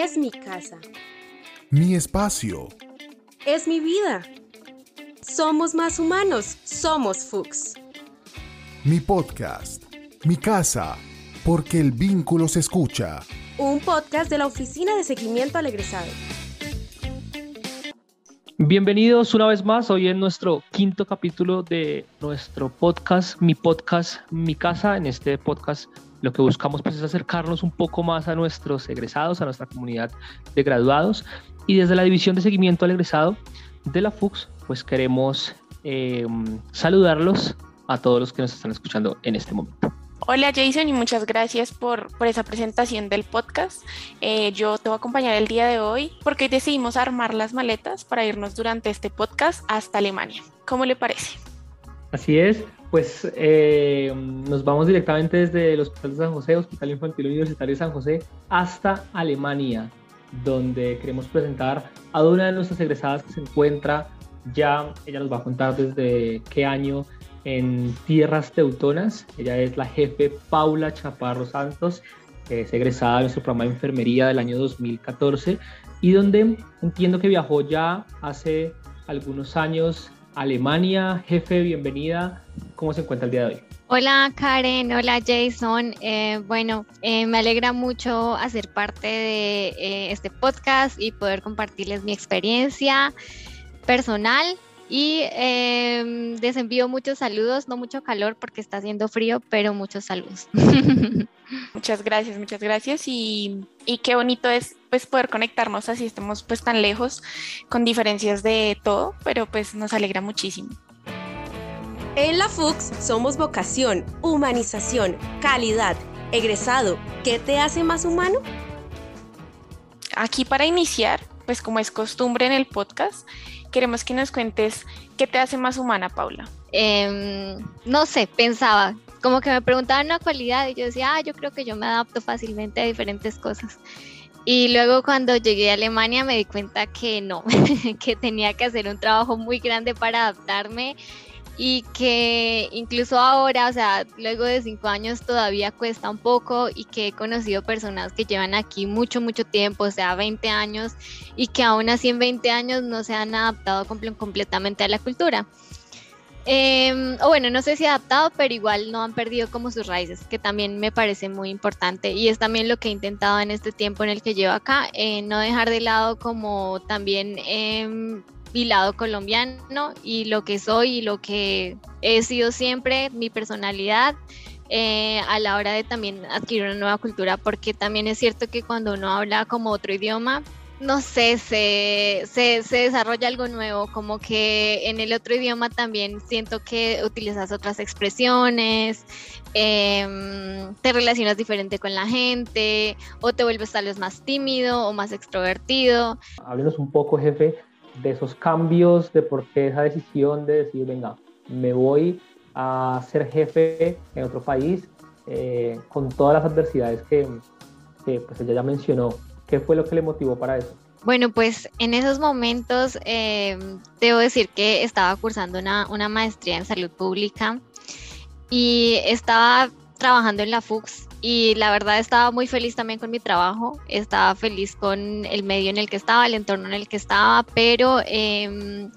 Es mi casa. Mi espacio. Es mi vida. Somos más humanos. Somos Fuchs. Mi podcast. Mi casa. Porque el vínculo se escucha. Un podcast de la Oficina de Seguimiento al Egresado. Bienvenidos una vez más, hoy en nuestro quinto capítulo de nuestro podcast, mi podcast, mi casa. En este podcast lo que buscamos pues, es acercarnos un poco más a nuestros egresados, a nuestra comunidad de graduados. Y desde la División de Seguimiento al Egresado de la FUX, pues queremos em, saludarlos a todos los que nos están escuchando en este momento. Hola Jason y muchas gracias por, por esa presentación del podcast. Eh, yo te voy a acompañar el día de hoy porque hoy decidimos armar las maletas para irnos durante este podcast hasta Alemania. ¿Cómo le parece? Así es, pues eh, nos vamos directamente desde el Hospital de San José, Hospital Infantil Universitario de San José, hasta Alemania, donde queremos presentar a una de nuestras egresadas que se encuentra ya, ella nos va a contar desde qué año en tierras teutonas. Ella es la jefe Paula Chaparro Santos, es egresada de nuestro programa de enfermería del año 2014 y donde entiendo que viajó ya hace algunos años Alemania. Jefe, bienvenida. ¿Cómo se encuentra el día de hoy? Hola Karen, hola Jason. Eh, bueno, eh, me alegra mucho hacer parte de eh, este podcast y poder compartirles mi experiencia personal y eh, les envío muchos saludos, no mucho calor porque está haciendo frío, pero muchos saludos. Muchas gracias, muchas gracias y, y, qué bonito es pues poder conectarnos así estemos pues tan lejos con diferencias de todo, pero pues nos alegra muchísimo. En la FUX somos vocación, humanización, calidad, egresado. ¿Qué te hace más humano? Aquí para iniciar, pues como es costumbre en el podcast, queremos que nos cuentes qué te hace más humana, Paula. Eh, no sé, pensaba, como que me preguntaban una cualidad y yo decía, ah, yo creo que yo me adapto fácilmente a diferentes cosas. Y luego cuando llegué a Alemania me di cuenta que no, que tenía que hacer un trabajo muy grande para adaptarme y que incluso ahora, o sea, luego de cinco años todavía cuesta un poco y que he conocido personas que llevan aquí mucho, mucho tiempo, o sea, 20 años, y que aún así en 20 años no se han adaptado completamente a la cultura. Eh, o bueno, no sé si adaptado, pero igual no han perdido como sus raíces, que también me parece muy importante y es también lo que he intentado en este tiempo en el que llevo acá, eh, no dejar de lado como también eh, mi lado colombiano y lo que soy y lo que he sido siempre, mi personalidad. Eh, a la hora de también adquirir una nueva cultura, porque también es cierto que cuando uno habla como otro idioma, no sé, se, se, desarrolla algo nuevo, como que en el otro idioma también siento que utilizas otras expresiones, eh, te relacionas diferente con la gente, o te vuelves tal vez más tímido o más extrovertido. Háblenos un poco, jefe, de esos cambios, de por qué esa decisión de decir, venga, me voy a ser jefe en otro país eh, con todas las adversidades que, que pues ella ya mencionó. ¿Qué fue lo que le motivó para eso? Bueno, pues en esos momentos eh, debo decir que estaba cursando una, una maestría en salud pública y estaba trabajando en la FUX y la verdad estaba muy feliz también con mi trabajo, estaba feliz con el medio en el que estaba, el entorno en el que estaba, pero eh,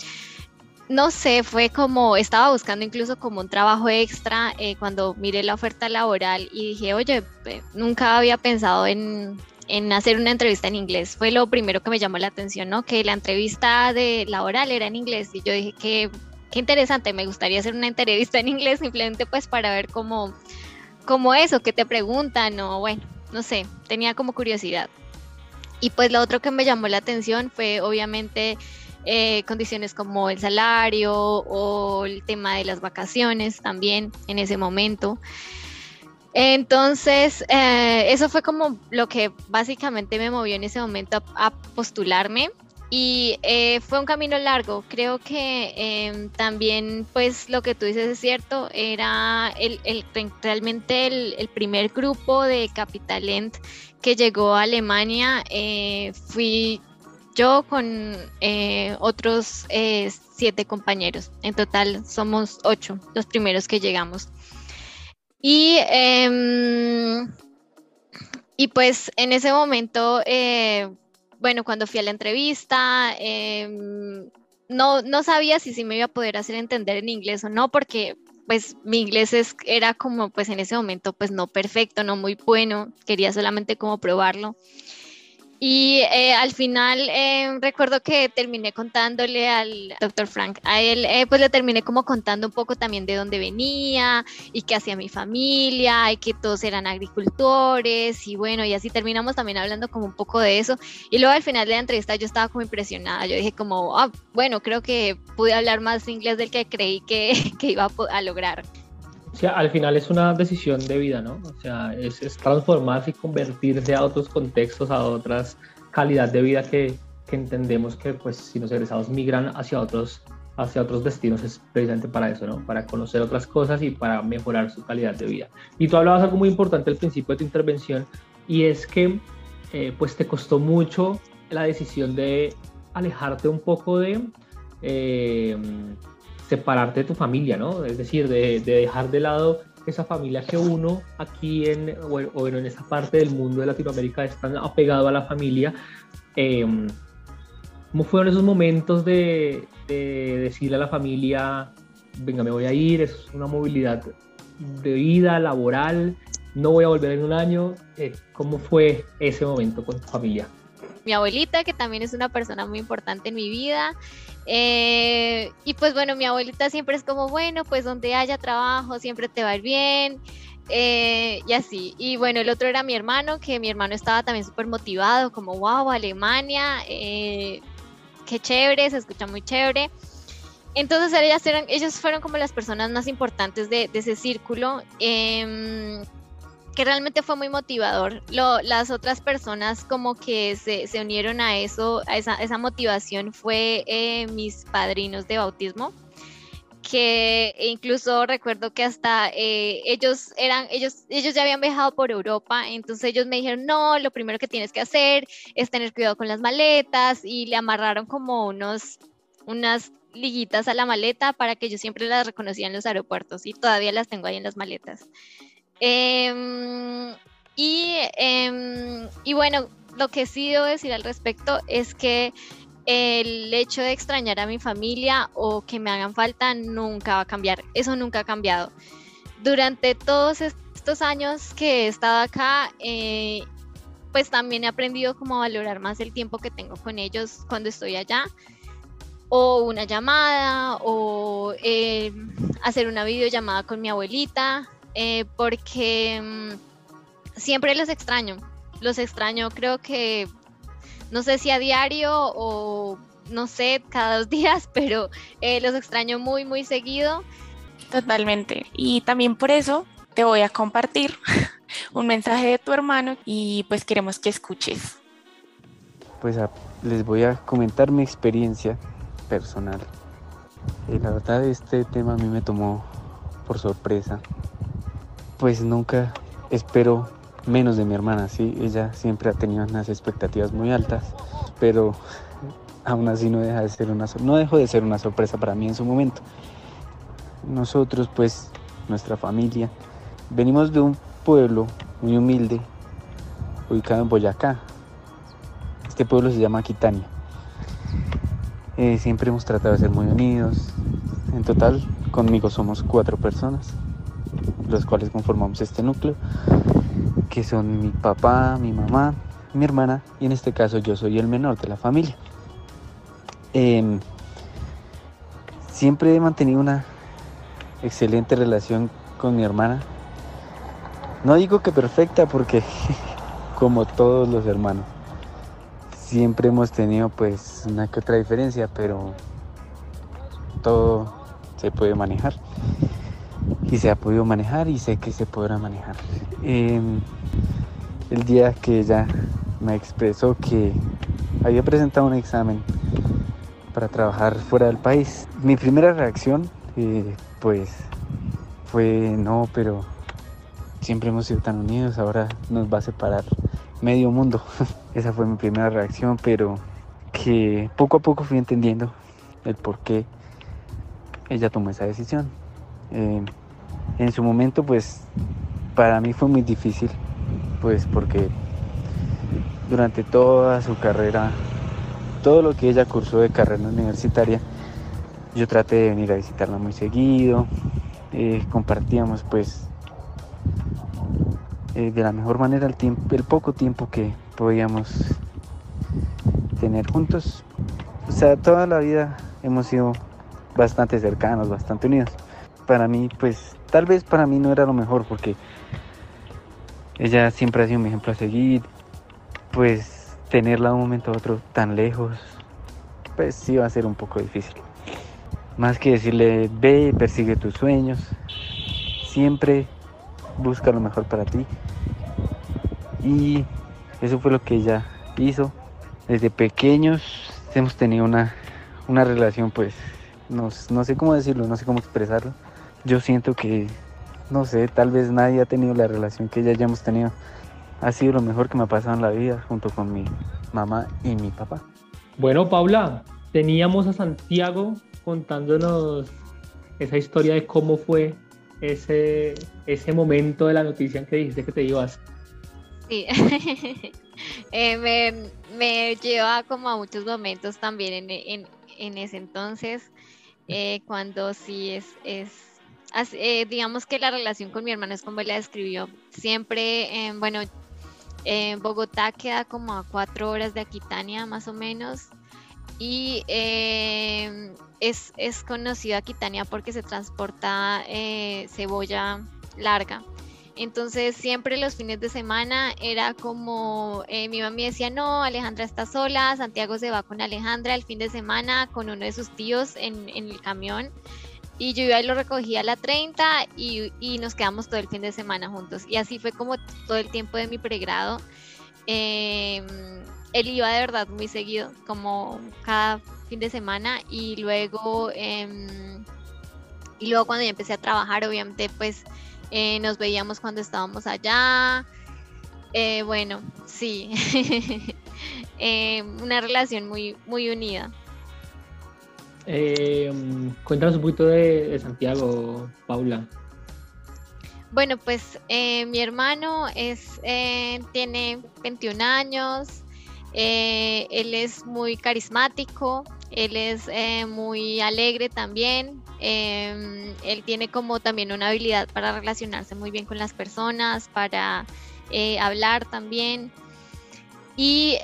no sé, fue como, estaba buscando incluso como un trabajo extra eh, cuando miré la oferta laboral y dije, oye, nunca había pensado en, en hacer una entrevista en inglés. Fue lo primero que me llamó la atención, ¿no? Que la entrevista de laboral era en inglés y yo dije que qué interesante, me gustaría hacer una entrevista en inglés simplemente pues para ver cómo como eso, que te preguntan o bueno, no sé, tenía como curiosidad. Y pues lo otro que me llamó la atención fue obviamente eh, condiciones como el salario o el tema de las vacaciones también en ese momento. Entonces, eh, eso fue como lo que básicamente me movió en ese momento a, a postularme y eh, fue un camino largo. Creo que eh, también, pues lo que tú dices es cierto, era el, realmente el, primer grupo de Capitalent que llegó a Alemania. Eh, fui yo con eh, otros siete compañeros. En total somos ocho, los primeros que llegamos. Y em, y pues en ese momento, eh, bueno, cuando fui a la entrevista, em, no, no sabía si, si me iba a poder hacer entender en inglés o no, porque pues mi inglés es, era como pues en ese momento pues no perfecto, no muy bueno, quería solamente como probarlo. Y eh, al final eh, recuerdo que terminé contándole al doctor Frank, a él eh, pues le terminé como contando un poco también de dónde venía y qué hacía mi familia y que todos eran agricultores y bueno, y así terminamos también hablando como un poco de eso. Y luego al final de la entrevista yo estaba como impresionada, yo dije como, ah, bueno, creo que pude hablar más inglés del que creí que, que iba a, a lograr. O sea, al final es una decisión de vida, ¿no? O sea, es, es transformarse y convertirse a otros contextos, a otras calidad de vida que, entendemos que pues si los egresados migran hacia otros, hacia otros destinos es precisamente para eso, ¿no? Para conocer otras cosas y para mejorar su calidad de vida. Y tú hablabas algo muy importante al principio de tu intervención y es que eh, pues te costó mucho la decisión de alejarte un poco de... Eh, separarte de tu familia, ¿no? Es decir, de, dejar de lado esa familia que uno aquí en, o, en esa parte del mundo de Latinoamérica es tan apegado a la familia. Em, ¿Cómo fueron esos momentos de, decirle a la familia, venga, me voy a ir, es una movilidad de vida, laboral, no voy a volver en un año? Eh, ¿Cómo fue ese momento con tu familia? Mi abuelita, que también es una persona muy importante en mi vida, eh, y pues bueno, mi abuelita siempre es como, bueno, pues donde haya trabajo siempre te va a ir bien. Eh, y así. Y bueno, el otro era mi hermano, que mi hermano estaba también súper motivado, como, wow, Alemania, eh, qué chévere, se escucha muy chévere. Entonces ellas eran, ellos fueron como las personas más importantes de, de ese círculo. Em, que realmente fue muy motivador. Lo, las otras personas como que se, se unieron a eso, a esa, motivación fue eh, mis padrinos de bautismo que incluso recuerdo que hasta eh, ellos eran, ellos, ellos ya habían viajado por Europa, entonces ellos me dijeron, no, lo primero que tienes que hacer es tener cuidado con las maletas y le amarraron como unos, unas liguitas a la maleta para que yo siempre las reconocía en los aeropuertos y todavía las tengo ahí en las maletas. Em, y, em, y bueno, lo que sí debo decir al respecto es que el hecho de extrañar a mi familia o que me hagan falta nunca va a cambiar. Eso nunca ha cambiado. Durante todos estos años que he estado acá, eh, pues también he aprendido como valorar más el tiempo que tengo con ellos cuando estoy allá. O una llamada, o eh, hacer una videollamada con mi abuelita. Eh, porque mm, siempre los extraño. Los extraño, creo que, no sé si a diario o no sé, cada dos días, pero eh, los extraño muy, muy seguido. Totalmente. Y también por eso te voy a compartir un mensaje de tu hermano y pues queremos que escuches. Pues les voy a comentar mi experiencia personal. Eh, la verdad este tema a mí me tomó por sorpresa pues nunca espero menos de mi hermana, sí, ella siempre ha tenido unas expectativas muy altas, pero aún así no deja de ser una no dejó de ser una sorpresa para mí en su momento. Nosotros, pues, nuestra familia, venimos de un pueblo muy humilde, ubicado en Boyacá. Este pueblo se llama Aquitania. Eh, siempre hemos tratado de ser muy unidos. En total, conmigo somos cuatro personas los cuales conformamos este núcleo, que son mi papá, mi mamá, mi hermana y en este caso yo soy el menor de la familia. Em, siempre he mantenido una excelente relación con mi hermana. No digo que perfecta porque como todos los hermanos, siempre hemos tenido pues una que otra diferencia, pero todo se puede manejar y se ha podido manejar y sé que se podrá manejar. Em, el día que ella me expresó que había presentado un examen para trabajar fuera del país, mi primera reacción eh, pues fue no, pero siempre hemos sido tan unidos, ahora nos va a separar medio mundo. Esa fue mi primera reacción, pero que poco a poco fui entendiendo el por qué ella tomó esa decisión. Em, en su momento pues para mí fue muy difícil, pues porque durante toda su carrera, todo lo que ella cursó de carrera universitaria, yo traté de venir a visitarla muy seguido, eh, compartíamos pues eh, de la mejor manera el, tiempo, el poco tiempo que podíamos tener juntos. O sea, toda la vida hemos sido bastante cercanos, bastante unidos. Para mí, pues, tal vez para mí no era lo mejor porque ella siempre ha sido mi ejemplo a seguir. Pues tenerla de un momento a otro tan lejos, pues sí va a ser un poco difícil. Más que decirle, ve, persigue tus sueños. Siempre busca lo mejor para ti. Y eso fue lo que ella hizo. Desde pequeños hemos tenido una, una relación, pues, no, no sé cómo decirlo, no sé cómo expresarlo. Yo siento que, no sé, tal vez nadie ha tenido la relación que ella ya hemos tenido. Ha sido lo mejor que me ha pasado en la vida, junto con mi mamá y mi papá. Bueno, Paula, teníamos a Santiago contándonos esa historia de cómo fue ese, ese momento de la noticia en que dijiste que te ibas. Sí, eh, me, me, lleva como a muchos momentos también en, en, en ese entonces, eh, cuando sí es, es eh, digamos que la relación con mi hermano es como él la describió. Siempre, bueno, en Bogotá queda como a cuatro horas de Aquitania más o menos y eh, es, es conocida Aquitania porque se transporta eh, cebolla larga. Entonces siempre los fines de semana era como eh, mi mamá decía, no, Alejandra está sola, Santiago se va con Alejandra el fin de semana con uno de sus tíos en, el camión. Y yo iba y lo recogía a la 30 y, y, nos quedamos todo el fin de semana juntos. Y así fue como todo el tiempo de mi pregrado. Eh, él iba de verdad muy seguido, como cada fin de semana y luego em, y luego cuando ya empecé a trabajar obviamente pues eh, nos veíamos cuando estábamos allá eh, bueno sí em, una relación muy muy unida em, cuéntanos un poquito de, Santiago Paula bueno pues eh, mi hermano es tiene 21 años eh, él es muy carismático, él es eh, muy alegre también. Él tiene como también una habilidad para relacionarse muy bien con las personas, para eh, hablar también. Y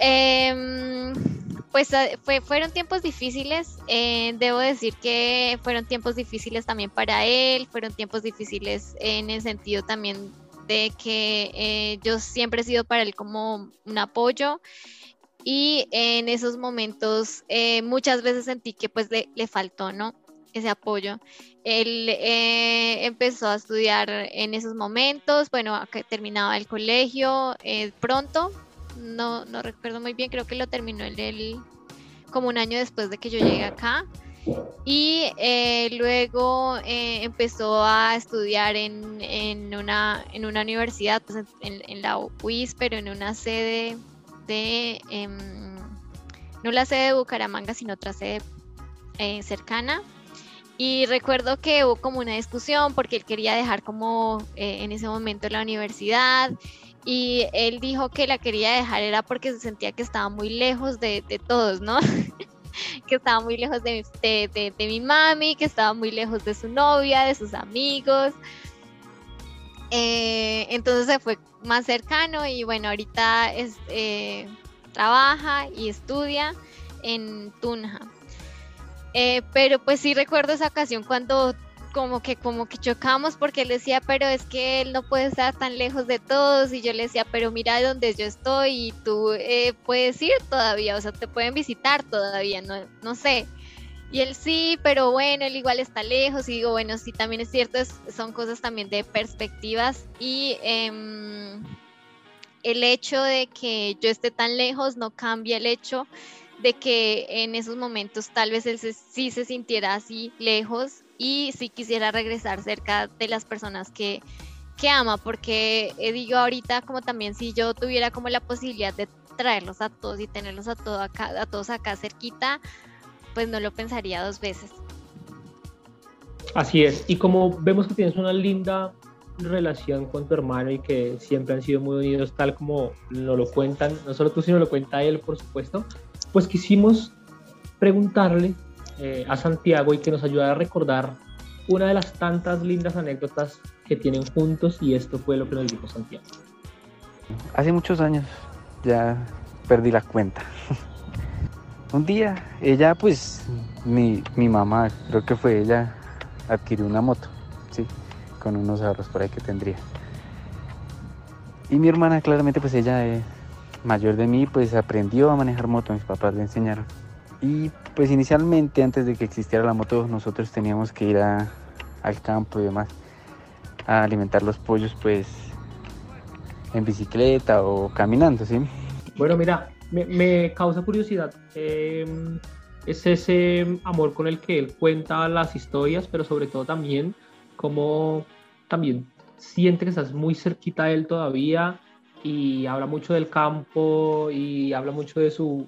pues fueron tiempos difíciles, debo decir que fueron tiempos difíciles también para él, fueron tiempos difíciles en el sentido también de que yo siempre he sido para él como un apoyo y en esos momentos eh, muchas veces sentí que pues le, le faltó, ¿no? Ese apoyo. Él eh, empezó a estudiar en esos momentos, bueno, terminaba el colegio eh, pronto, no, no recuerdo muy bien, creo que lo terminó él, como un año después de que yo llegué acá. Y luego empezó a estudiar en, en, una, en una universidad, pues en, la UIS, pero en una sede de, em, no la sede de Bucaramanga, sino otra sede eh, cercana. Y recuerdo que hubo como una discusión porque él quería dejar como eh, en ese momento la universidad y él dijo que la quería dejar era porque se sentía que estaba muy lejos de, todos, ¿no? que estaba muy lejos de, de, mi mami, que estaba muy lejos de su novia, de sus amigos. Eh, entonces se fue más cercano y bueno, ahorita eh, trabaja y estudia en Tunja. Eh, pero pues sí recuerdo esa ocasión cuando como que como que chocamos porque él decía, pero es que él no puede estar tan lejos de todos y yo le decía, pero mira donde yo estoy y tú puedes ir todavía, o sea, te pueden visitar todavía, no, no sé. Y él sí, pero bueno, él igual está lejos y digo, bueno, sí, también es cierto, son cosas también de perspectivas y em, el hecho de que yo esté tan lejos no cambia el hecho de que en esos momentos tal vez él sí se sintiera así lejos y sí quisiera regresar cerca de las personas que, que ama, porque eh, digo ahorita como también si yo tuviera como la posibilidad de traerlos a todos y tenerlos a, todo acá, a todos acá cerquita, pues no lo pensaría dos veces. Así es, y como vemos que tienes una linda relación con tu hermano y que siempre han sido muy unidos tal como nos lo cuentan, no solo tú, sino lo cuenta él, por supuesto, pues quisimos preguntarle eh, a Santiago y que nos ayudara a recordar una de las tantas lindas anécdotas que tienen juntos y esto fue lo que nos dijo Santiago. Hace muchos años ya perdí la cuenta. Un día ella, pues, mi, mi mamá, creo que fue ella, adquirió una moto, sí, con unos ahorros por ahí que tendría. Y mi hermana, claramente, pues ella es mayor de mí, pues aprendió a manejar moto, mis papás le enseñaron. Y pues inicialmente, antes de que existiera la moto, nosotros teníamos que ir a, al campo y demás a alimentar los pollos, pues en bicicleta o caminando, ¿sí? Bueno, mira, me, causa curiosidad. Em, es ese amor con el que él cuenta las historias, pero sobre todo también como también siente que estás muy cerquita de él todavía y habla mucho del campo y habla mucho de su,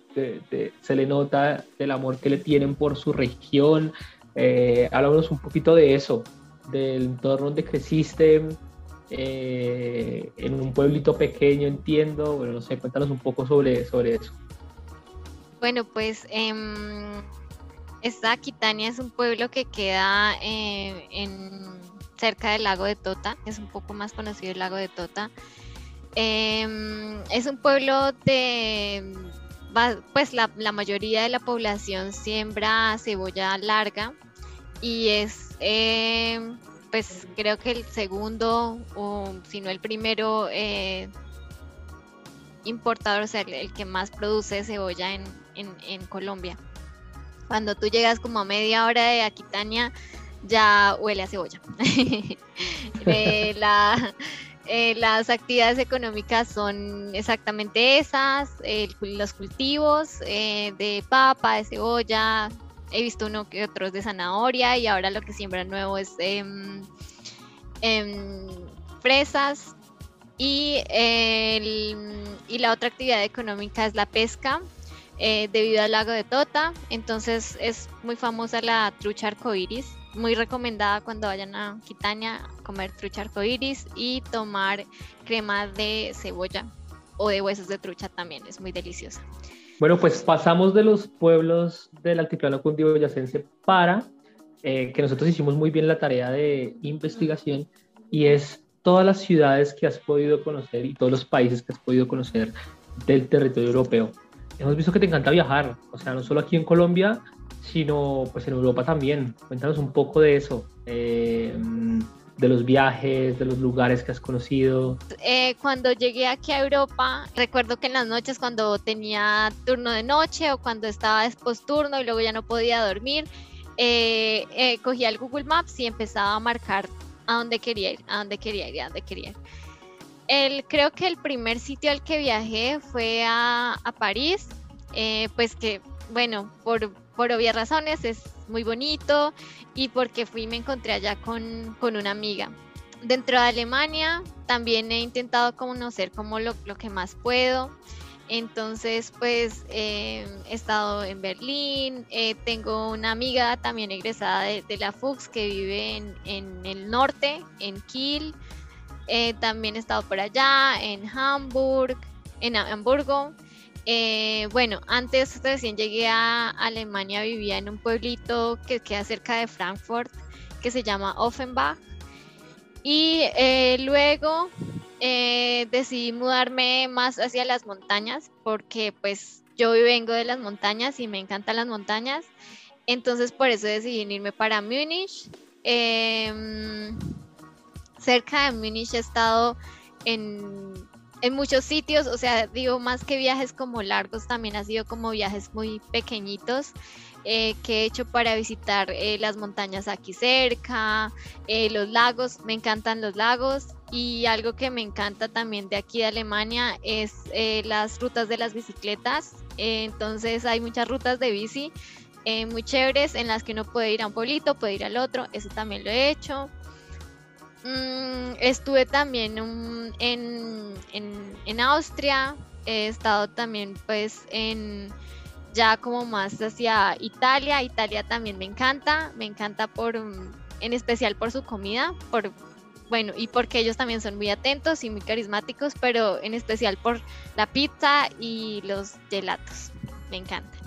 se le nota del amor que le tienen por su región. Eh, háblanos un poquito de eso, del entorno donde creciste, eh, en un pueblito pequeño, entiendo. Bueno, no sé, cuéntanos un poco sobre, sobre eso. Bueno, pues em, esta Aquitania es un pueblo que queda eh, en, cerca del lago de Tota, es un poco más conocido el lago de Tota. Em, es un pueblo de, pues la, la, mayoría de la población siembra cebolla larga y es em, pues creo que el segundo, o si no el primero eh, importador, o sea, el, que más produce cebolla en, Colombia. Cuando tú llegas como a media hora de Aquitania, ya huele a cebolla. Eh, eh, las actividades económicas son exactamente esas, los cultivos de papa, de cebolla, he visto uno que otros de zanahoria y ahora lo que siembra nuevo es em, em, fresas y, y la otra actividad económica es la pesca eh, debido al lago de Tota. Entonces es muy famosa la trucha arcoiris muy recomendada cuando vayan a Quitania comer trucha arcoiris y tomar crema de cebolla o de huesos de trucha también es muy deliciosa bueno, pues pasamos de los pueblos del altiplano cundiboyacense para eh, que nosotros hicimos muy bien la tarea de investigación y es todas las ciudades que has podido conocer y todos los países que has podido conocer del territorio europeo. Hemos visto que te encanta viajar, o sea, no solo aquí en Colombia, sino pues en Europa también. Cuéntanos un poco de eso. Eh, de los viajes, de los lugares que has conocido? Eh, cuando llegué aquí a Europa, recuerdo que en las noches cuando tenía turno de noche o cuando estaba después turno y luego ya no podía dormir, eh, eh, cogía el Google Maps y empezaba a marcar a dónde quería ir, a dónde quería ir, a dónde quería ir. El, creo que el primer sitio al que viajé fue a, a París, pues que, bueno, por, por obvias razones es muy bonito y porque fui me encontré allá con, una amiga. Dentro de Alemania también he intentado conocer como lo, que más puedo. Entonces, pues eh, he estado en Berlín, eh, tengo una amiga también egresada de, la FUX que vive en, el norte, en Kiel. Eh, también he estado por allá, en Hamburg, en Hamburgo. Eh, bueno, antes recién llegué a Alemania, vivía en un pueblito que queda cerca de Frankfurt, que se llama Offenbach. Y eh, luego eh, decidí mudarme más hacia las montañas, porque pues yo vengo de las montañas y me encantan las montañas. Entonces por eso decidí irme para Múnich. Em, cerca de Múnich he estado en en muchos sitios, o sea, digo, más que viajes como largos, también ha sido como viajes muy pequeñitos eh, que he hecho para visitar eh, las montañas aquí cerca, eh, los lagos, me encantan los lagos y algo que me encanta también de aquí de Alemania es las rutas de las bicicletas, entonces hay muchas rutas de bici muy chéveres en las que uno puede ir a un pueblito, puede ir al otro, eso también lo he hecho. Mm, estuve también en, en, Austria, he estado también pues en ya como más hacia Italia. Italia también me encanta, me encanta por, en especial por su comida, por bueno, y porque ellos también son muy atentos y muy carismáticos, pero en especial por la pizza y los gelatos. Me encantan.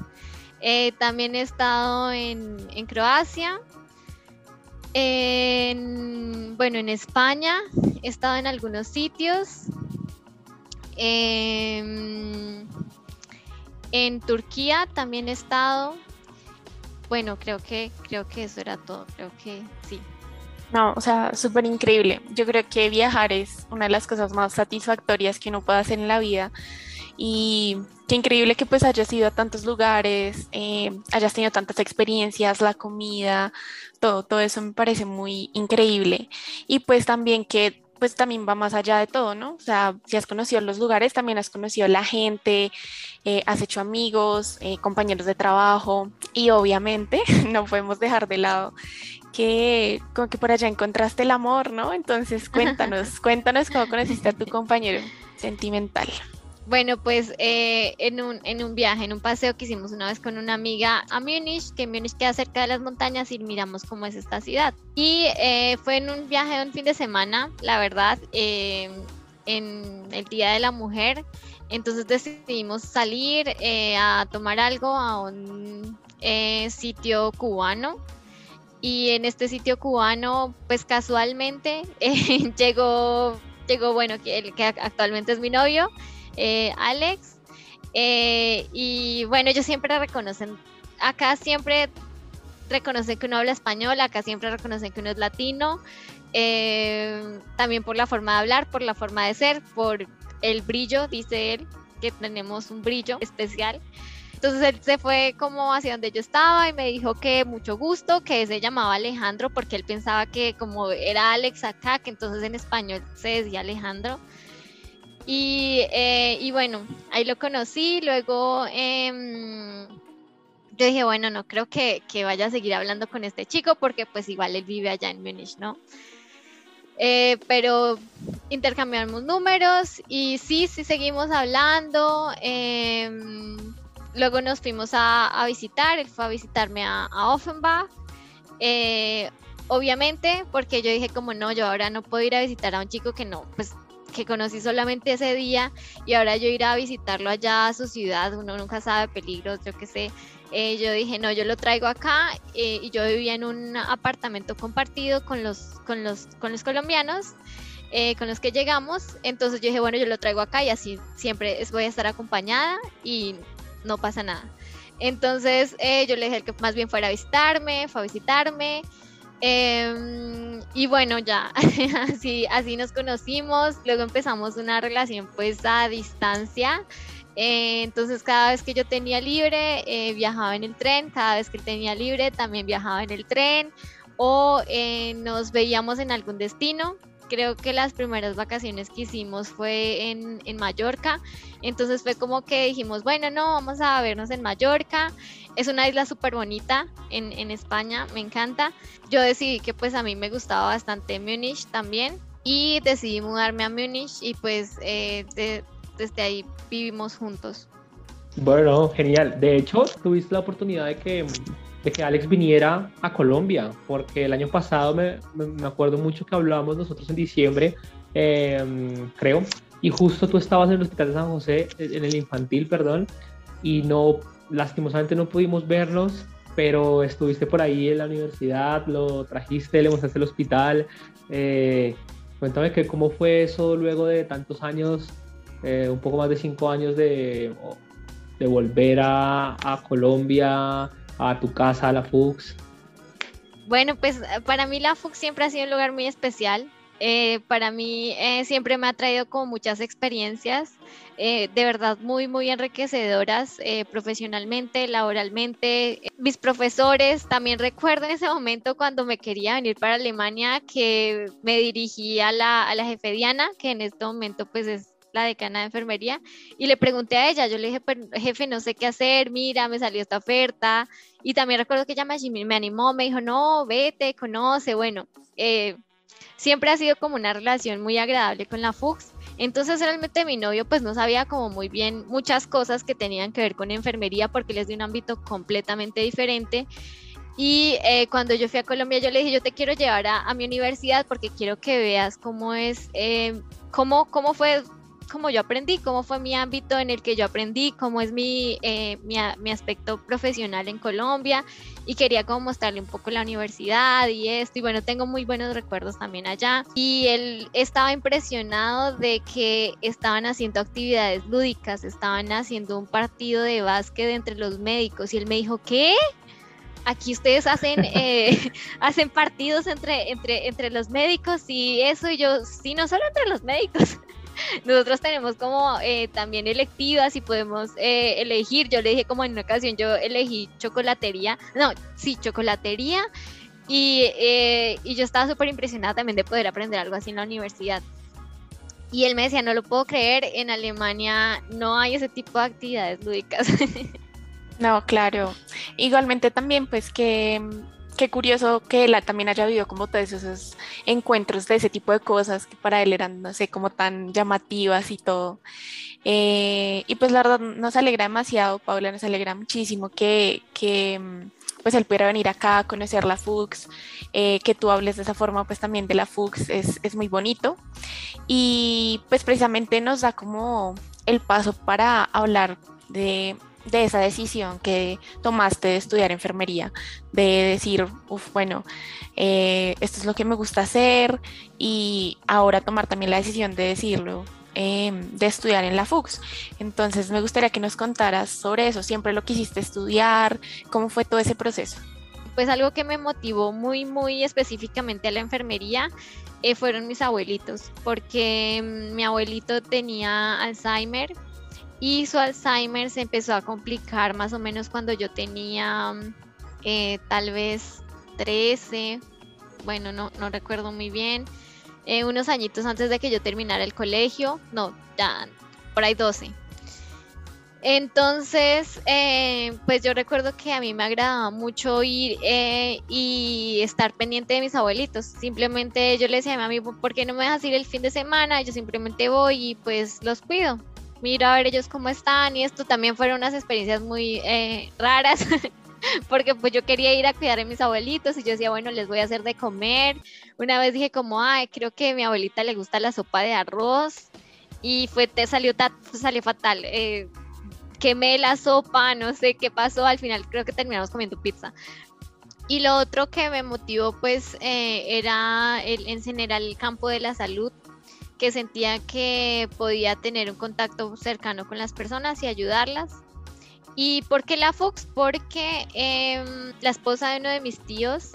Eh, también he estado en, en Croacia, en, bueno, en España, he estado en algunos sitios. Em, en Turquía también he estado. Bueno, creo que, creo que eso era todo. Creo que sí. No, o sea, súper increíble. Yo creo que viajar es una de las cosas más satisfactorias que uno puede hacer en la vida. Y qué increíble que pues hayas ido a tantos lugares, eh, hayas tenido tantas experiencias, la comida, todo, todo eso me parece muy increíble. Y pues también que pues también va más allá de todo, ¿no? O sea, si has conocido los lugares, también has conocido la gente, eh, has hecho amigos, eh, compañeros de trabajo y obviamente no podemos dejar de lado que como que por allá encontraste el amor, ¿no? Entonces cuéntanos, cuéntanos cómo conociste a tu compañero sentimental. Bueno, pues eh, en, un, en un viaje, en un paseo que hicimos una vez con una amiga a Múnich, que Múnich queda cerca de las montañas y miramos cómo es esta ciudad. Y eh, fue en un viaje de un fin de semana, la verdad, eh, en el Día de la Mujer. Entonces decidimos salir a tomar algo a un sitio cubano. Y en este sitio cubano, pues casualmente llegó, llegó, bueno, que, que actualmente es mi novio eh, Alex. Eh, y bueno, ellos siempre reconocen, acá siempre reconocen que uno habla español, acá siempre reconocen que uno es latino, eh, también por la forma de hablar, por la forma de ser, por el brillo, dice él, que tenemos un brillo especial. Entonces él se fue como hacia donde yo estaba y me dijo que mucho gusto, que se llamaba Alejandro porque él pensaba que como era Alex acá, que entonces en español se decía Alejandro. Y, eh, y bueno, ahí lo conocí, luego em, yo dije, bueno, no creo que, vaya a seguir hablando con este chico porque pues igual él vive allá en Múnich, ¿no? Eh, pero intercambiamos números y sí, sí seguimos hablando. Em, luego nos fuimos a, a, visitar, él fue a visitarme a, a Offenbach. Eh, obviamente, porque yo dije como no, yo ahora no puedo ir a visitar a un chico que no, pues que conocí solamente ese día y ahora yo ir a visitarlo allá a su ciudad, uno nunca sabe peligros, yo qué sé. Eh, yo dije, no, yo lo traigo acá eh, y yo vivía en un apartamento compartido con los, con los, con los colombianos. Eh, con los que llegamos, entonces yo dije, bueno, yo lo traigo acá y así siempre voy a estar acompañada y no pasa nada. Entonces yo le dije que más bien fuera a visitarme, fue a visitarme, Em, y bueno, ya, así, así nos conocimos, luego empezamos una relación pues a distancia. Eh, entonces cada vez que yo tenía libre, eh, viajaba en el tren, cada vez que tenía libre, también viajaba en el tren o eh, nos veíamos en algún destino creo que las primeras vacaciones que hicimos fue en, en, Mallorca. Entonces fue como que dijimos, bueno, no, vamos a vernos en Mallorca. Es una isla súper bonita en, en, España, me encanta. Yo decidí que pues a mí me gustaba bastante Múnich también y decidí mudarme a Múnich y pues eh, desde ahí vivimos juntos. Bueno, genial. De hecho, tuviste la oportunidad de que de que Alex viniera a Colombia, porque el año pasado me, me acuerdo mucho que hablábamos nosotros en diciembre, em, creo, y justo tú estabas en el Hospital de San José, en el infantil, perdón, y no, lastimosamente no pudimos vernos, pero estuviste por ahí en la universidad, lo trajiste, le mostraste el hospital. Eh, cuéntame que cómo fue eso luego de tantos años, eh, un poco más de cinco años de, de volver a, a Colombia, a tu casa, a la FUX? Bueno, pues eh, para mí la FUX siempre ha sido un lugar muy especial. Eh, para mí eh, siempre me ha traído como muchas experiencias, de verdad muy, muy enriquecedoras profesionalmente, laboralmente. Mis profesores, también recuerdo en ese momento cuando me quería venir para Alemania que me dirigí a la, a la jefe Diana, que en este momento pues es la decana de enfermería, y le pregunté a ella, yo le dije, pues, jefe, no sé qué hacer, mira, me salió esta oferta, y también recuerdo que ella me, me animó, me dijo, no, vete, conoce, bueno, eh, siempre ha sido como una relación muy agradable con la FUX, entonces realmente mi novio pues no sabía como muy bien muchas cosas que tenían que ver con enfermería porque él es de un ámbito completamente diferente, Y eh, cuando yo fui a Colombia, yo le dije, yo te quiero llevar a, mi universidad porque quiero que veas cómo es, eh, cómo, cómo fue cómo yo aprendí, cómo fue mi ámbito en el que yo aprendí, cómo es mi, eh, mi, mi, aspecto profesional en Colombia y quería como mostrarle un poco la universidad y esto y bueno, tengo muy buenos recuerdos también allá y él estaba impresionado de que estaban haciendo actividades lúdicas, estaban haciendo un partido de básquet entre los médicos y él me dijo, ¿qué? aquí ustedes hacen, eh, hacen partidos entre, entre, entre los médicos y eso, y yo, sí, no solo entre los médicos, nosotros tenemos como eh, también electivas y podemos eh, elegir. Yo le dije como en una ocasión, yo elegí chocolatería, no, sí, chocolatería. Y, eh, y yo estaba súper impresionada también de poder aprender algo así en la universidad. Y él me decía, no lo puedo creer, en Alemania no hay ese tipo de actividades lúdicas. No, claro. Igualmente también pues que qué curioso que él también haya vivido como todos esos encuentros de ese tipo de cosas que para él eran, no sé, como tan llamativas y todo. Eh, y pues la verdad nos alegra demasiado, Paula, nos alegra muchísimo que, que mm, pues él pudiera venir acá a conocer la FUX, eh, que tú hables de esa forma pues también de la FUX es, es muy bonito y pues precisamente nos da como el paso para hablar de de esa decisión que tomaste de estudiar enfermería, de decir, uff, bueno, eh, esto es lo que me gusta hacer y ahora tomar también la decisión de decirlo, em, de estudiar en la FUX. Entonces me gustaría que nos contaras sobre eso, siempre lo quisiste estudiar, cómo fue todo ese proceso. Pues algo que me motivó muy, muy específicamente a la enfermería eh, fueron mis abuelitos, porque mm, mi abuelito tenía Alzheimer y su Alzheimer se empezó a complicar más o menos cuando yo tenía eh, tal vez 13, bueno, no, no recuerdo muy bien, eh, unos añitos antes de que yo terminara el colegio, no, ya por ahí 12. Entonces, eh, pues yo recuerdo que a mí me agradaba mucho ir y estar pendiente de mis abuelitos. Simplemente yo le decía a mi mami, ¿por qué no me dejas ir el fin de semana? Yo simplemente voy y pues los cuido miro a ver ellos cómo están y esto también fueron unas experiencias muy eh, raras porque pues yo quería ir a cuidar a mis abuelitos y yo decía, bueno, les voy a hacer de comer. Una vez dije como, ay, creo que a mi abuelita le gusta la sopa de arroz y fue, te salió, salió fatal. Eh, quemé la sopa, no sé qué pasó, al final creo que terminamos comiendo pizza. Y lo otro que me motivó pues eh, era el, en general el campo de la salud que sentía que podía tener un contacto cercano con las personas y ayudarlas. ¿Y por qué la Fox? Porque em, la esposa de uno de mis tíos,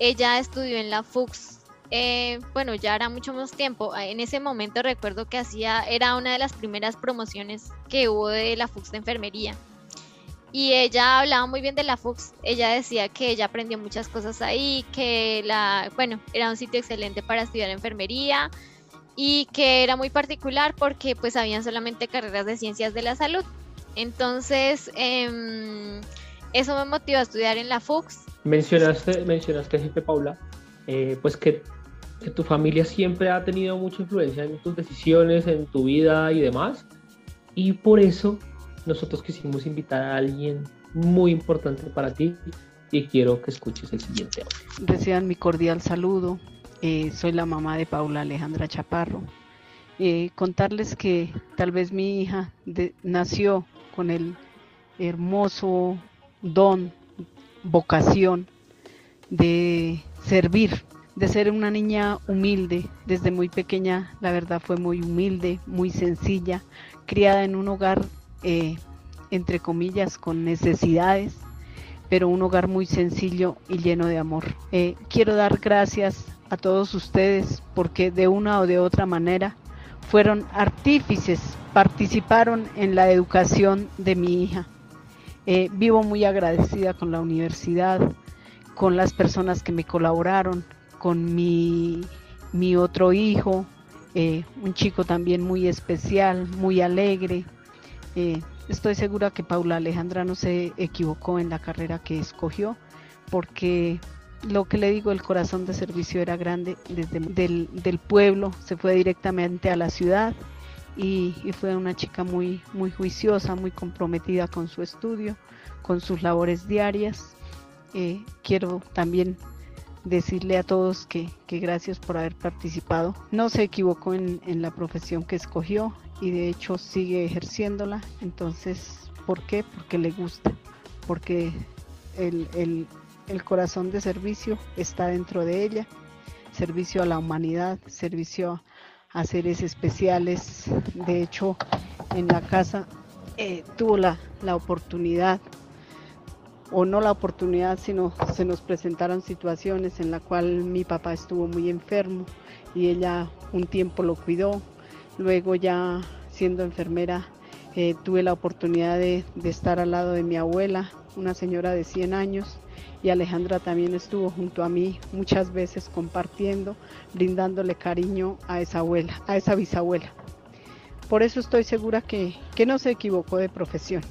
ella estudió en la Fox. Eh, bueno, ya era mucho más tiempo. En ese momento recuerdo que hacía, era una de las primeras promociones que hubo de la Fox de enfermería. Y ella hablaba muy bien de la Fox. Ella decía que ella aprendió muchas cosas ahí, que la, bueno, era un sitio excelente para estudiar enfermería, y que era muy particular porque pues habían solamente carreras de ciencias de la salud. Entonces, em, eso me motivó a estudiar en la FUX. Mencionaste, mencionaste, jefe Paula, eh, pues que, que, tu familia siempre ha tenido mucha influencia en tus decisiones, en tu vida y demás. Y por eso nosotros quisimos invitar a alguien muy importante para ti y quiero que escuches el siguiente audio. Desean mi cordial saludo eh, soy la mamá de Paula Alejandra Chaparro. Eh, contarles que tal vez mi hija nació con el hermoso don, vocación de servir, de ser una niña humilde. Desde muy pequeña, la verdad, fue muy humilde, muy sencilla, criada en un hogar, eh, entre comillas, con necesidades, pero un hogar muy sencillo y lleno de amor. quiero dar gracias a todos ustedes porque de una o de otra manera fueron artífices, participaron en la educación de mi hija. Eh, vivo muy agradecida con la universidad, con las personas que me colaboraron, con mi, mi otro hijo, eh, un chico también muy especial, muy alegre. Eh, estoy segura que Paula Alejandra no se equivocó en la carrera que escogió porque lo que le digo, el corazón de servicio era grande, desde del, del pueblo se fue directamente a la ciudad y, fue una chica muy, muy juiciosa, muy comprometida con su estudio, con sus labores diarias Eh, quiero también decirle a todos que, gracias por haber participado. No se equivocó en, la profesión que escogió y de hecho sigue ejerciéndola. Entonces, ¿por qué? Porque le gusta, porque el, el corazón de servicio está dentro de ella, servicio a la humanidad, servicio a seres especiales. De hecho, en la casa eh, tuvo la, la oportunidad o no la oportunidad, sino se nos presentaron situaciones en la cual mi papá estuvo muy enfermo y ella un tiempo lo cuidó. Luego ya siendo enfermera eh, tuve la oportunidad de, de, estar al lado de mi abuela, una señora de 100 años, y Alejandra también estuvo junto a mí muchas veces compartiendo, brindándole cariño a esa abuela, a esa bisabuela. Por eso estoy segura que, que no se equivocó de profesión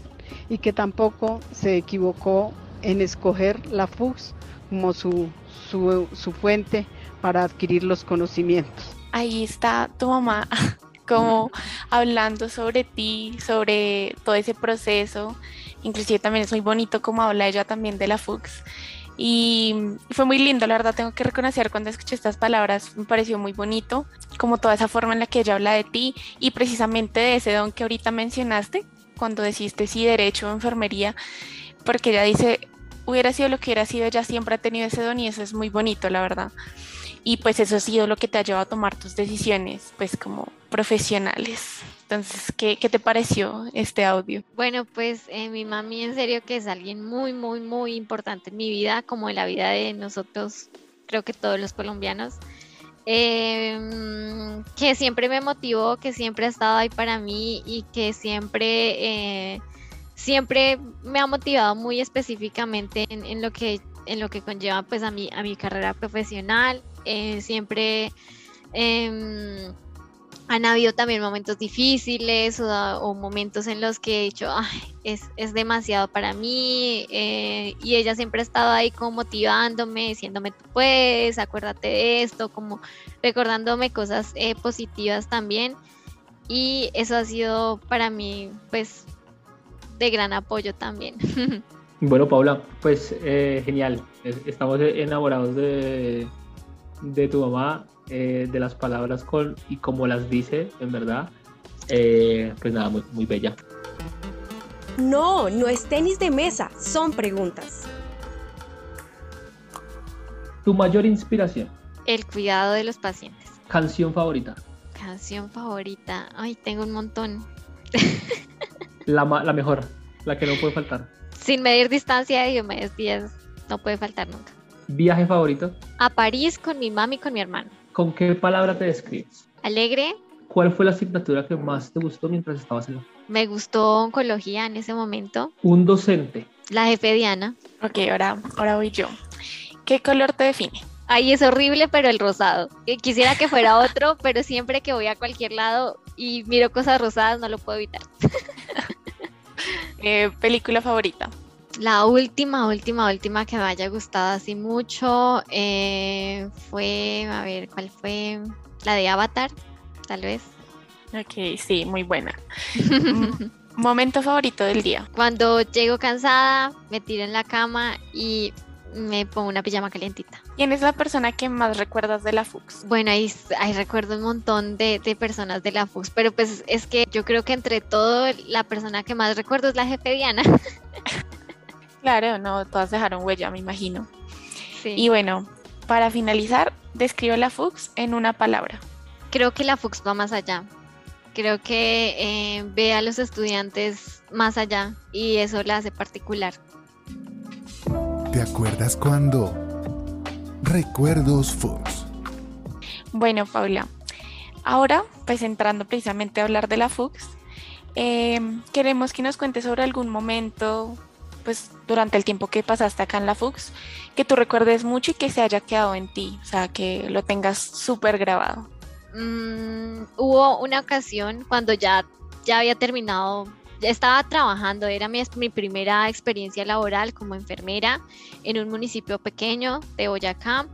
y que tampoco se equivocó en escoger la FUX como su, su, su fuente para adquirir los conocimientos. Ahí está tu mamá como hablando sobre ti, sobre todo ese proceso. Inclusive también es muy bonito como habla ella también de la FUX. Y fue muy lindo, la verdad tengo que reconocer cuando escuché estas palabras, me pareció muy bonito, como toda esa forma en la que ella habla de ti y precisamente de ese don que ahorita mencionaste, cuando deciste sí, derecho o enfermería, porque ella dice, hubiera sido lo que hubiera sido, ella siempre ha tenido ese don y eso es muy bonito, la verdad. Y pues eso ha sido lo que te ha llevado a tomar tus decisiones, pues como profesionales. Entonces, ¿qué, te pareció este audio? Bueno, pues eh, mi mami en serio que es alguien muy, muy, muy importante en mi vida, como en la vida de nosotros, creo que todos los colombianos. Em, que siempre me motivó, que siempre ha estado ahí para mí y que siempre, eh, siempre me ha motivado muy específicamente en, lo que en lo que conlleva pues a mi, a mi carrera profesional. Eh, siempre em, han habido también momentos difíciles o, momentos en los que he dicho, es, es, demasiado para mí eh, y ella siempre ha estado ahí como motivándome, diciéndome, tú puedes, acuérdate de esto, como recordándome cosas eh, positivas también y eso ha sido para mí pues de gran apoyo también. Bueno, Paula, pues eh, genial, estamos enamorados de, de tu mamá eh, de las palabras con, y como las dice, en verdad, eh, pues nada, muy, muy bella. No, no es tenis de mesa, son preguntas. ¿Tu mayor inspiración? El cuidado de los pacientes. ¿Canción favorita? Canción favorita. Ay, tengo un montón. la, la mejor, la que no puede faltar. Sin medir distancia de Diomedes Díaz, no puede faltar nunca. ¿Viaje favorito? A París con mi mami y con mi hermano. ¿Con qué palabra te describes? Alegre. ¿Cuál fue la asignatura que más te gustó mientras estabas en la... Me gustó oncología en ese momento. Un docente. La jefe Diana. Ok, ahora, ahora voy yo. ¿Qué color te define? Ay, es horrible, pero el rosado. Quisiera que fuera otro, pero siempre que voy a cualquier lado y miro cosas rosadas no lo puedo evitar. Eh, ¿Película favorita? La última, última, última que me haya gustado así mucho eh, fue, a ver, ¿cuál fue? La de Avatar, tal vez. Ok, sí, muy buena. Momento favorito del día. Cuando llego cansada, me tiro en la cama y me pongo una pijama calientita. ¿Quién es la persona que más recuerdas de la FUX? Bueno, ahí, ahí recuerdo un montón de, de, personas de la FUX, pero pues es que yo creo que entre todo la persona que más recuerdo es la jefe Diana. Claro, no, todas dejaron huella, me imagino. Y bueno, para finalizar, describe la FUX en una palabra. Creo que la FUX va más allá. Creo que eh, ve a los estudiantes más allá y eso la hace particular. ¿Te acuerdas cuando? Recuerdos FUX. Bueno, Paula, ahora, pues entrando precisamente a hablar de la FUX, eh, queremos que nos cuentes sobre algún momento pues durante el tiempo que pasaste acá en la FUX, que tú recuerdes mucho y que se haya quedado en ti, o sea, que lo tengas súper grabado. Mm, hubo una ocasión cuando ya, ya había terminado, ya estaba trabajando, era mi, mi primera experiencia laboral como enfermera en un municipio pequeño de Boyacá.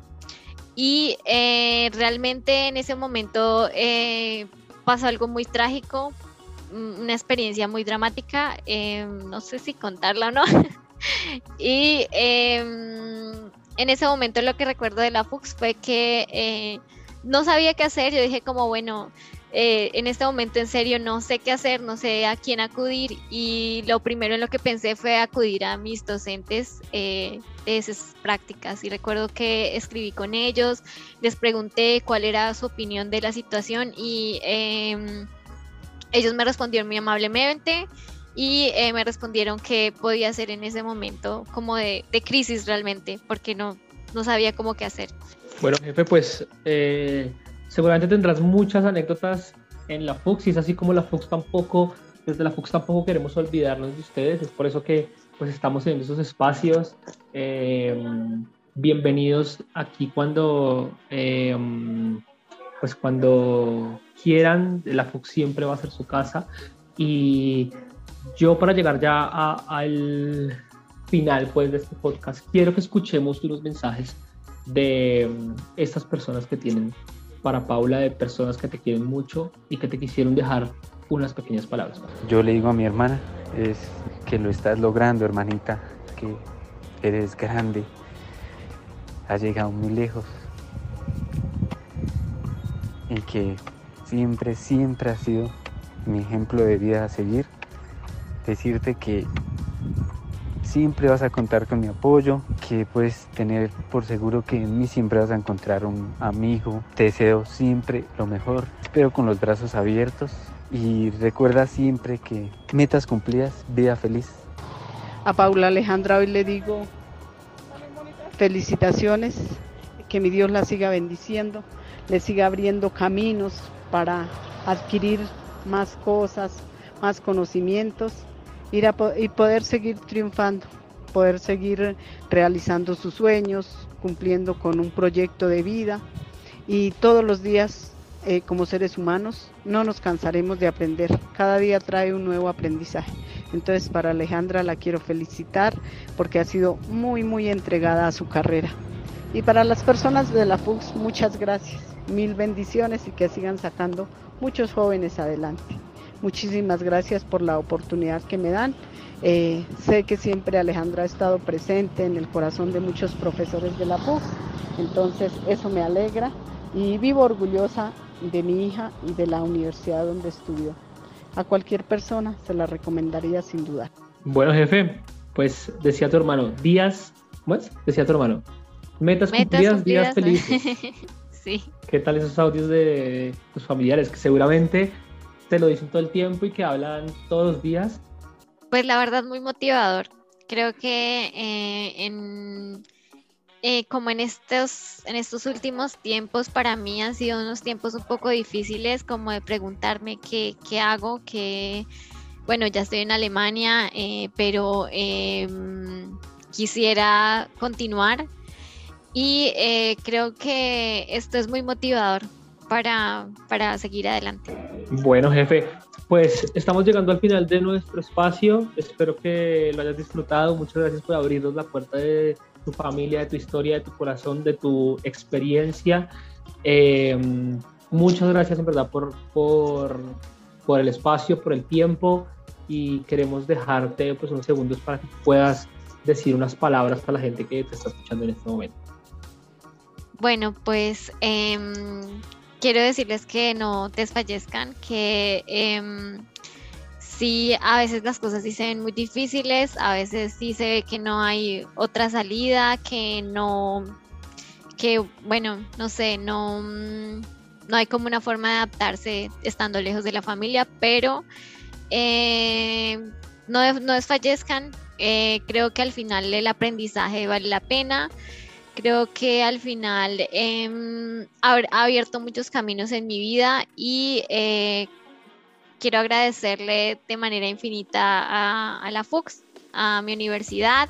Y eh, realmente en ese momento eh, pasó algo muy trágico una experiencia muy dramática, em, no sé si contarla o no, y em, en ese momento lo que recuerdo de la FUX fue que eh, no sabía qué hacer. Yo dije como, bueno, eh, en este momento en serio no sé qué hacer, no sé a quién acudir y lo primero en lo que pensé fue acudir a mis docentes eh, de esas prácticas. Y recuerdo que escribí con ellos, les pregunté cuál era su opinión de la situación y em, ellos me respondieron muy amablemente y eh, me respondieron que podía hacer en ese momento como de, de crisis realmente porque no, no sabía cómo qué hacer. Bueno, jefe, pues seguramente tendrás muchas anécdotas en la FUX y es así como la FUX tampoco, desde la FUX tampoco queremos olvidarnos de ustedes, es por eso que pues estamos en esos espacios. Eh, bienvenidos aquí cuando, eh, pues cuando quieran, la FUX siempre va a ser su casa. Y yo para llegar ya al final pues de este podcast quiero que escuchemos unos mensajes de estas personas que tienen para Paula de personas que te quieren mucho y que te quisieron dejar unas pequeñas palabras. Yo le digo a mi hermana, es que lo estás logrando, hermanita, que eres grande, has llegado muy lejos. Y que siempre, siempre has sido mi ejemplo de vida a seguir. Decirte que siempre vas a contar con mi apoyo, que puedes tener por seguro que en mí siempre vas a encontrar un amigo. Te deseo siempre lo mejor, espero con los brazos abiertos y recuerda siempre que metas cumplidas, vida feliz. A Paula Alejandra hoy le digo felicitaciones, que mi Dios la siga bendiciendo, le siga abriendo caminos para adquirir más cosas, más conocimientos ir y poder seguir triunfando, poder seguir realizando sus sueños, cumpliendo con un proyecto de vida y todos los días eh, como seres humanos no nos cansaremos de aprender. Cada día trae un nuevo aprendizaje. Entonces para Alejandra la quiero felicitar porque ha sido muy muy entregada a su carrera. Y para las personas de la FUX, muchas gracias. Mil bendiciones y que sigan sacando muchos jóvenes adelante. Muchísimas gracias por la oportunidad que me dan. Eh, sé que siempre Alejandra ha estado presente en el corazón de muchos profesores de la PUC, entonces eso me alegra y vivo orgullosa de mi hija y de la universidad donde estudió. A cualquier persona se la recomendaría sin duda. Bueno, jefe, pues decía tu hermano, días, ¿cómo Decía tu hermano, metas, cumplidas, días felices. sí. ¿Qué tal esos audios de tus familiares? Que seguramente te lo dicen todo el tiempo y que hablan todos los días? Pues la verdad muy motivador. Creo que eh, en, eh, como en estos, en estos últimos tiempos para mí han sido unos tiempos un poco difíciles como de preguntarme qué, qué hago, que bueno, ya estoy en Alemania, eh, pero em, quisiera continuar y creo que esto es muy motivador para, para seguir adelante. Bueno, jefe, pues estamos llegando al final de nuestro espacio. Espero que lo hayas disfrutado. Muchas gracias por abrirnos la puerta de tu familia, de tu historia, de tu corazón, de tu experiencia. Eh, muchas gracias en verdad por, por, por, el espacio, por el tiempo y queremos dejarte pues unos segundos para que puedas decir unas palabras para la gente que te está escuchando en este momento. Bueno, pues eh, quiero decirles que no desfallezcan, que eh, sí, a veces las cosas sí se ven muy difíciles, a veces sí se ve que no hay otra salida, que no, que bueno, no sé, no, mm, no hay como una forma de adaptarse estando lejos de la familia, pero eh, no, no desfallezcan. Eh, creo que al final el aprendizaje vale la pena creo que al final eh, ha, abierto muchos caminos en mi vida y eh, quiero agradecerle de manera infinita a, la FUX, a mi universidad.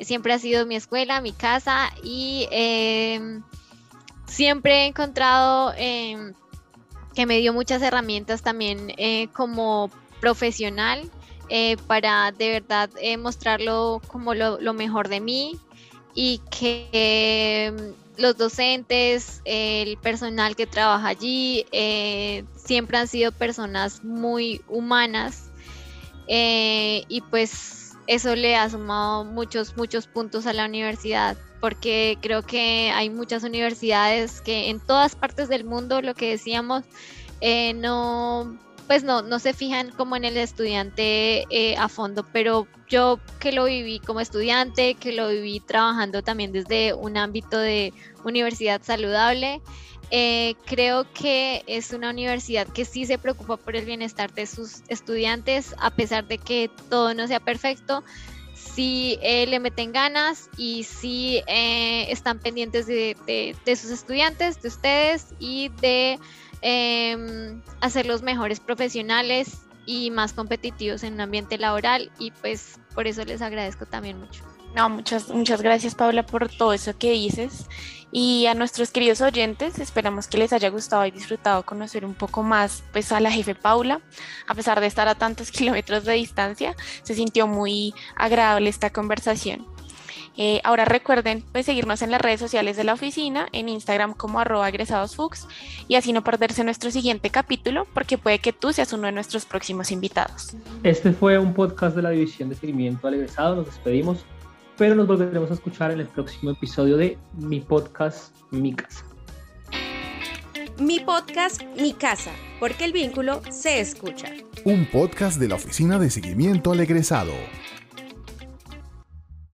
Siempre ha sido mi escuela, mi casa y em, siempre he encontrado em, que me dio muchas herramientas también eh, como profesional eh, para de verdad mostrarlo como lo mejor de mí, y que mm, los docentes, el personal que trabaja allí, eh, siempre han sido personas muy humanas eh, y pues eso le ha sumado muchos, muchos puntos a la universidad, porque creo que hay muchas universidades que en todas partes del mundo, lo que decíamos, eh, no, pues no, no se fijan como en el estudiante eh, a fondo, pero yo que lo viví como estudiante, que lo viví trabajando también desde un ámbito de universidad saludable, eh, creo que es una universidad que sí se preocupa por el bienestar de sus estudiantes, a pesar de que todo no sea perfecto. Sí eh, le meten ganas y sí están pendientes de, sus estudiantes, de ustedes y de em, hacer los mejores profesionales y más competitivos en un ambiente laboral y pues por eso les agradezco también mucho. No, muchas, muchas gracias Paula por todo eso que dices. Y a nuestros queridos oyentes, esperamos que les haya gustado y disfrutado conocer un poco más pues, a la jefe Paula. A pesar de estar a tantos kilómetros de distancia, se sintió muy agradable esta conversación. Eh, ahora recuerden pues, seguirnos en las redes sociales de la oficina, en Instagram como arroba egresadosfux y así no perderse nuestro siguiente capítulo porque puede que tú seas uno de nuestros próximos invitados. Este fue un podcast de la División de Seguimiento al Egresado. Nos despedimos pero nos volveremos a escuchar en el próximo episodio de mi podcast Mi Casa. Mi podcast Mi Casa, porque el vínculo se escucha. Un podcast de la Oficina de Seguimiento al Egresado.